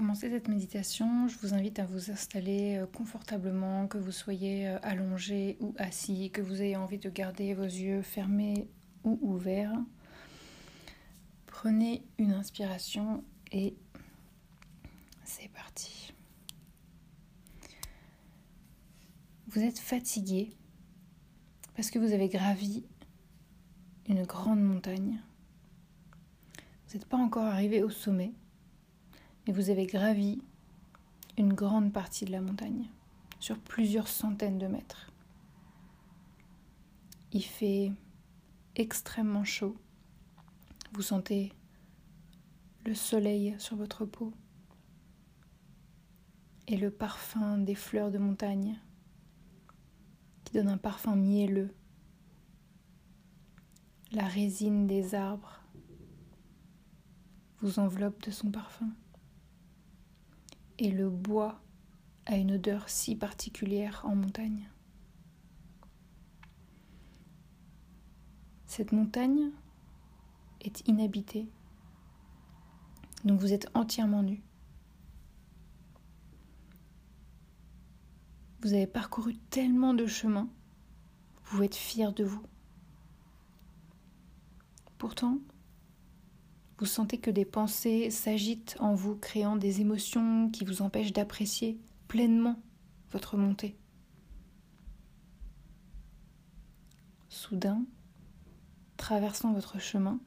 commencer cette méditation, je vous invite à vous installer euh, confortablement, que vous soyez euh, allongé ou assis, que vous ayez envie de garder vos yeux fermés ou ouverts. Prenez une inspiration et c'est parti. Vous êtes fatigué parce que vous avez gravi une grande montagne. Vous n'êtes pas encore arrivé au sommet, mais vous avez gravi une grande partie de la montagne, sur plusieurs centaines de mètres. Il fait extrêmement chaud. Vous sentez le soleil sur votre peau et le parfum des fleurs de montagne qui donne un parfum mielleux. La résine des arbres vous enveloppe de son parfum et le bois a une odeur si particulière en montagne. Cette montagne est inhabitée, donc vous êtes entièrement nu. Vous avez parcouru tellement de chemins, vous pouvez être fier de vous. Pourtant, vous sentez que des pensées s'agitent en vous, créant des émotions qui vous empêchent d'apprécier pleinement votre montée. Soudain, traversant votre chemin,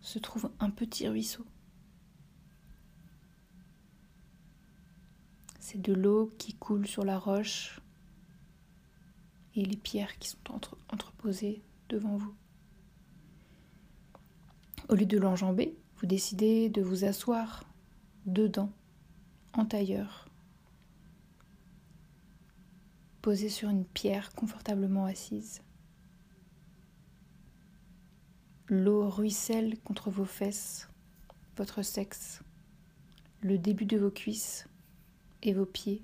se trouve un petit ruisseau. C'est de l'eau qui coule sur la roche et les pierres qui sont entreposées devant vous. Au lieu de l'enjamber, vous décidez de vous asseoir dedans, en tailleur, posé sur une pierre confortablement assise. L'eau ruisselle contre vos fesses, votre sexe, le début de vos cuisses et vos pieds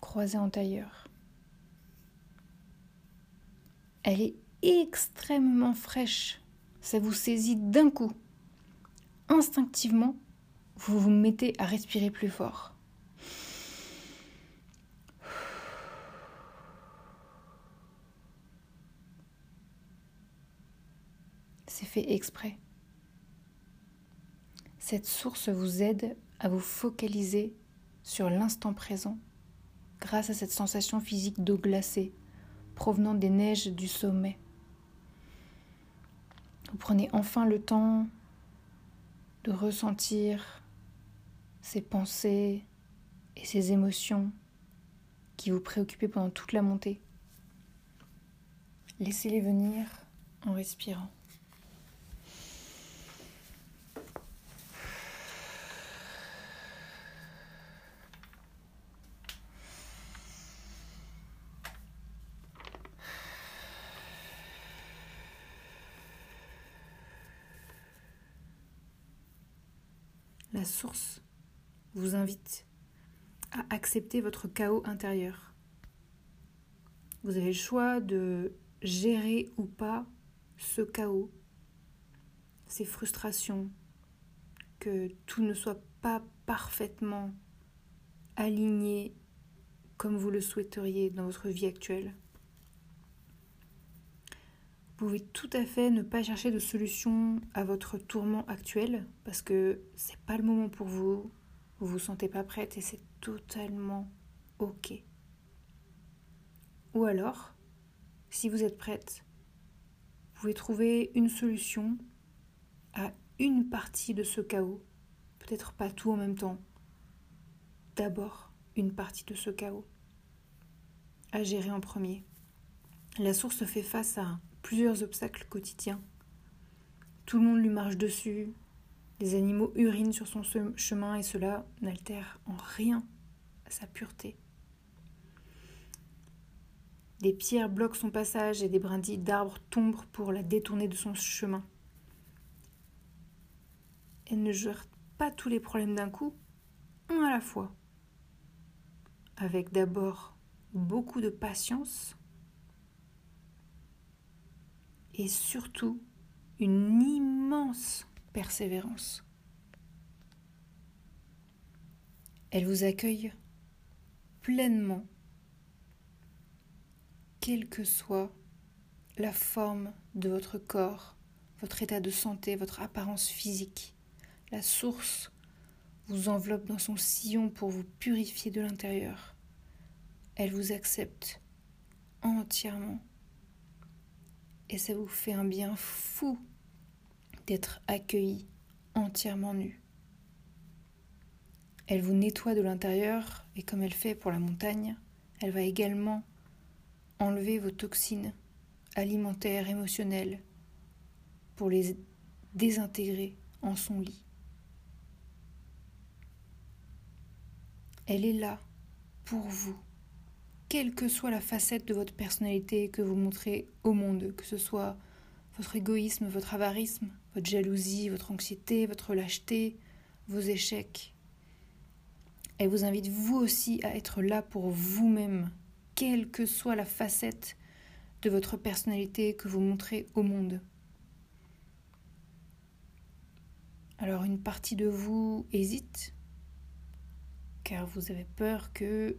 croisés en tailleur. Elle est extrêmement fraîche ça vous saisit d'un coup. Instinctivement, vous vous mettez à respirer plus fort. C'est fait exprès. Cette source vous aide à vous focaliser sur l'instant présent grâce à cette sensation physique d'eau glacée provenant des neiges du sommet. Prenez enfin le temps de ressentir ces pensées et ces émotions qui vous préoccupaient pendant toute la montée. Laissez-les venir en respirant. La source vous invite à accepter votre chaos intérieur. Vous avez le choix de gérer ou pas ce chaos, ces frustrations, que tout ne soit pas parfaitement aligné comme vous le souhaiteriez dans votre vie actuelle. Vous pouvez tout à fait ne pas chercher de solution à votre tourment actuel parce que c'est pas le moment pour vous, vous vous sentez pas prête et c'est totalement ok. Ou alors, si vous êtes prête, vous pouvez trouver une solution à une partie de ce chaos, peut-être pas tout en même temps. D'abord, une partie de ce chaos à gérer en premier. La source fait face à plusieurs obstacles quotidiens. Tout le monde lui marche dessus, les animaux urinent sur son chemin et cela n'altère en rien sa pureté. Des pierres bloquent son passage et des brindilles d'arbres tombent pour la détourner de son chemin. Elle ne gère pas tous les problèmes d'un coup, un à la fois. Avec d'abord beaucoup de patience et surtout une immense persévérance. Elle vous accueille pleinement, quelle que soit la forme de votre corps, votre état de santé, votre apparence physique. La source vous enveloppe dans son sillon pour vous purifier de l'intérieur. Elle vous accepte entièrement. Et ça vous fait un bien fou d'être accueilli entièrement nu. Elle vous nettoie de l'intérieur et comme elle fait pour la montagne, elle va également enlever vos toxines alimentaires, émotionnelles, pour les désintégrer en son lit. Elle est là pour vous, quelle que soit la facette de votre personnalité que vous montrez au monde, que ce soit votre égoïsme, votre avarisme, votre jalousie, votre anxiété, votre lâcheté, vos échecs. Elle vous invite vous aussi à être là pour vous-même, quelle que soit la facette de votre personnalité que vous montrez au monde. Alors une partie de vous hésite, car vous avez peur que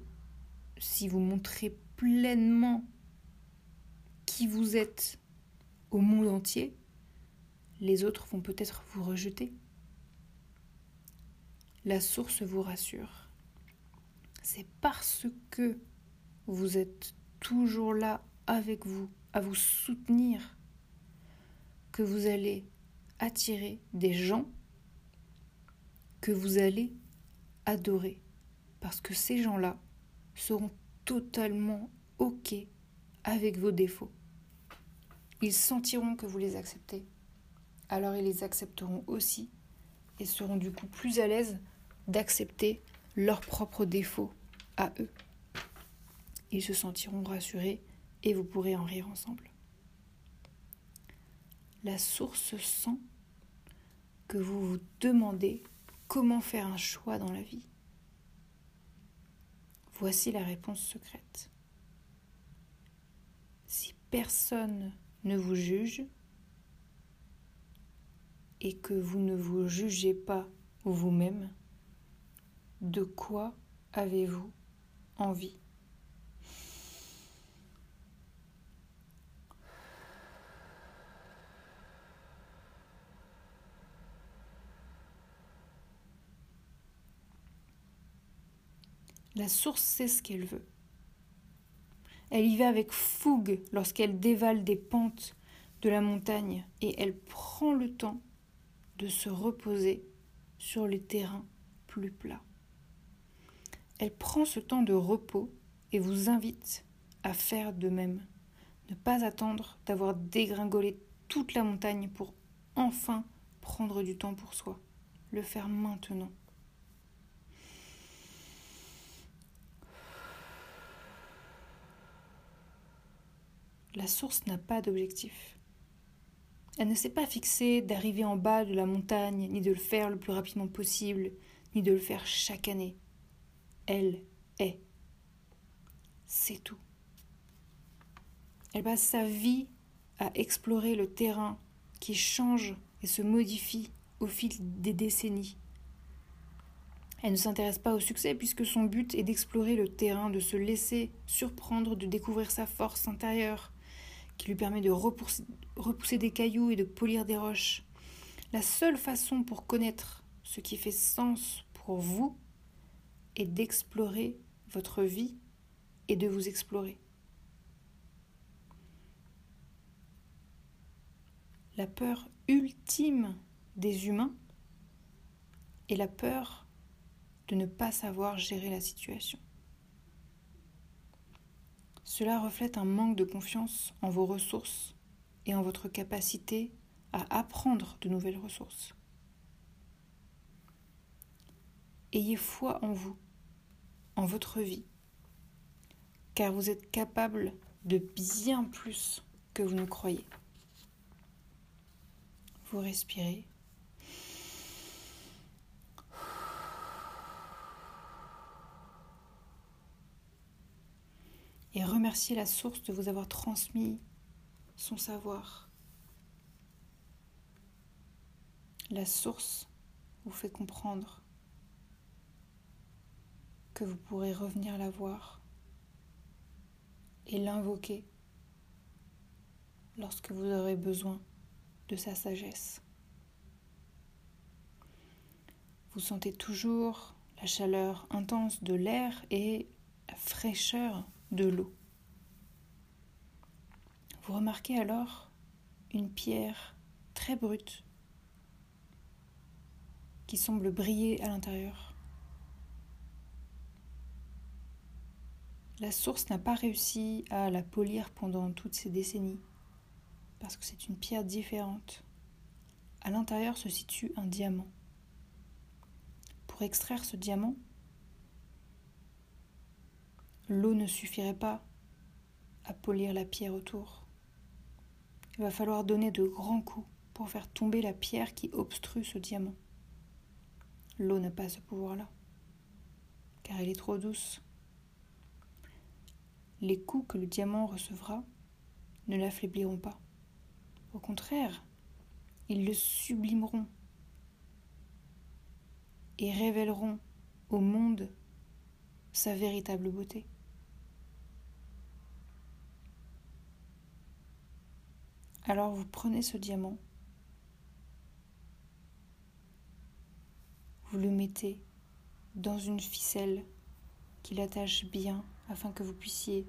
si vous montrez pleinement qui vous êtes au monde entier, les autres vont peut-être vous rejeter. La source vous rassure. C'est parce que vous êtes toujours là avec vous, à vous soutenir, que vous allez attirer des gens que vous allez adorer. Parce que ces gens-là seront totalement OK avec vos défauts. Ils sentiront que vous les acceptez. Alors ils les accepteront aussi et seront du coup plus à l'aise d'accepter leurs propres défauts à eux. Ils se sentiront rassurés et vous pourrez en rire ensemble. La source sent que vous vous demandez comment faire un choix dans la vie. Voici la réponse secrète. Si personne ne vous juge et que vous ne vous jugez pas vous-même, de quoi avez-vous envie? La source sait ce qu'elle veut. Elle y va avec fougue lorsqu'elle dévale des pentes de la montagne et elle prend le temps de se reposer sur les terrains plus plats. Elle prend ce temps de repos et vous invite à faire de même. Ne pas attendre d'avoir dégringolé toute la montagne pour enfin prendre du temps pour soi. Le faire maintenant. La source n'a pas d'objectif. Elle ne s'est pas fixée d'arriver en bas de la montagne, ni de le faire le plus rapidement possible, ni de le faire chaque année. Elle est. C'est tout. Elle passe sa vie à explorer le terrain qui change et se modifie au fil des décennies. Elle ne s'intéresse pas au succès puisque son but est d'explorer le terrain, de se laisser surprendre, de découvrir sa force intérieure, qui lui permet de repousser, repousser des cailloux et de polir des roches. La seule façon pour connaître ce qui fait sens pour vous est d'explorer votre vie et de vous explorer. La peur ultime des humains est la peur de ne pas savoir gérer la situation. Cela reflète un manque de confiance en vos ressources et en votre capacité à apprendre de nouvelles ressources. Ayez foi en vous, en votre vie, car vous êtes capable de bien plus que vous ne croyez. Vous respirez et remercier la source de vous avoir transmis son savoir. La source vous fait comprendre que vous pourrez revenir la voir et l'invoquer lorsque vous aurez besoin de sa sagesse. Vous sentez toujours la chaleur intense de l'air et la fraîcheur de l'eau. Vous remarquez alors une pierre très brute qui semble briller à l'intérieur. La source n'a pas réussi à la polir pendant toutes ces décennies, parce que c'est une pierre différente. À l'intérieur se situe un diamant. Pour extraire ce diamant, l'eau ne suffirait pas à polir la pierre autour. Il va falloir donner de grands coups pour faire tomber la pierre qui obstrue ce diamant. L'eau n'a pas ce pouvoir-là, car elle est trop douce les coups que le diamant recevra ne l'affaibliront pas. Au contraire, ils le sublimeront et révéleront au monde sa véritable beauté. Alors vous prenez ce diamant, vous le mettez dans une ficelle qui l'attache bien afin que vous puissiez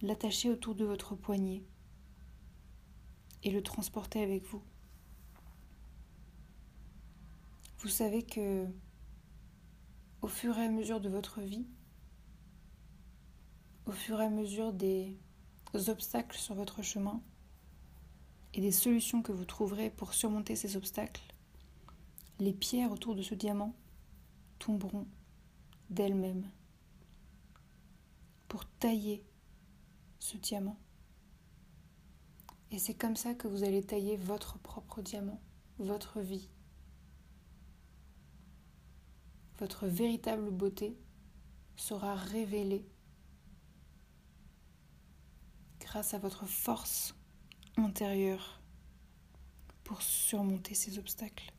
l'attacher autour de votre poignet et le transporter avec vous. Vous savez que au fur et à mesure de votre vie, au fur et à mesure des obstacles sur votre chemin et des solutions que vous trouverez pour surmonter ces obstacles, les pierres autour de ce diamant tomberont d'elles-mêmes pour tailler ce diamant. Et c'est comme ça que vous allez tailler votre propre diamant, votre vie. Votre véritable beauté sera révélée grâce à votre force intérieure pour surmonter ces obstacles.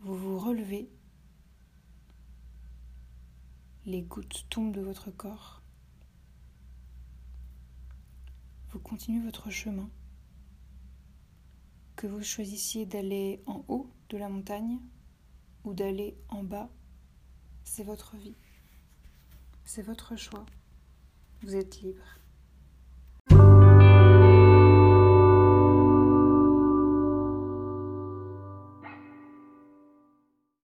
Vous vous relevez les gouttes tombent de votre corps. Vous continuez votre chemin. Que vous choisissiez d'aller en haut de la montagne ou d'aller en bas, c'est votre vie. C'est votre choix. Vous êtes libre.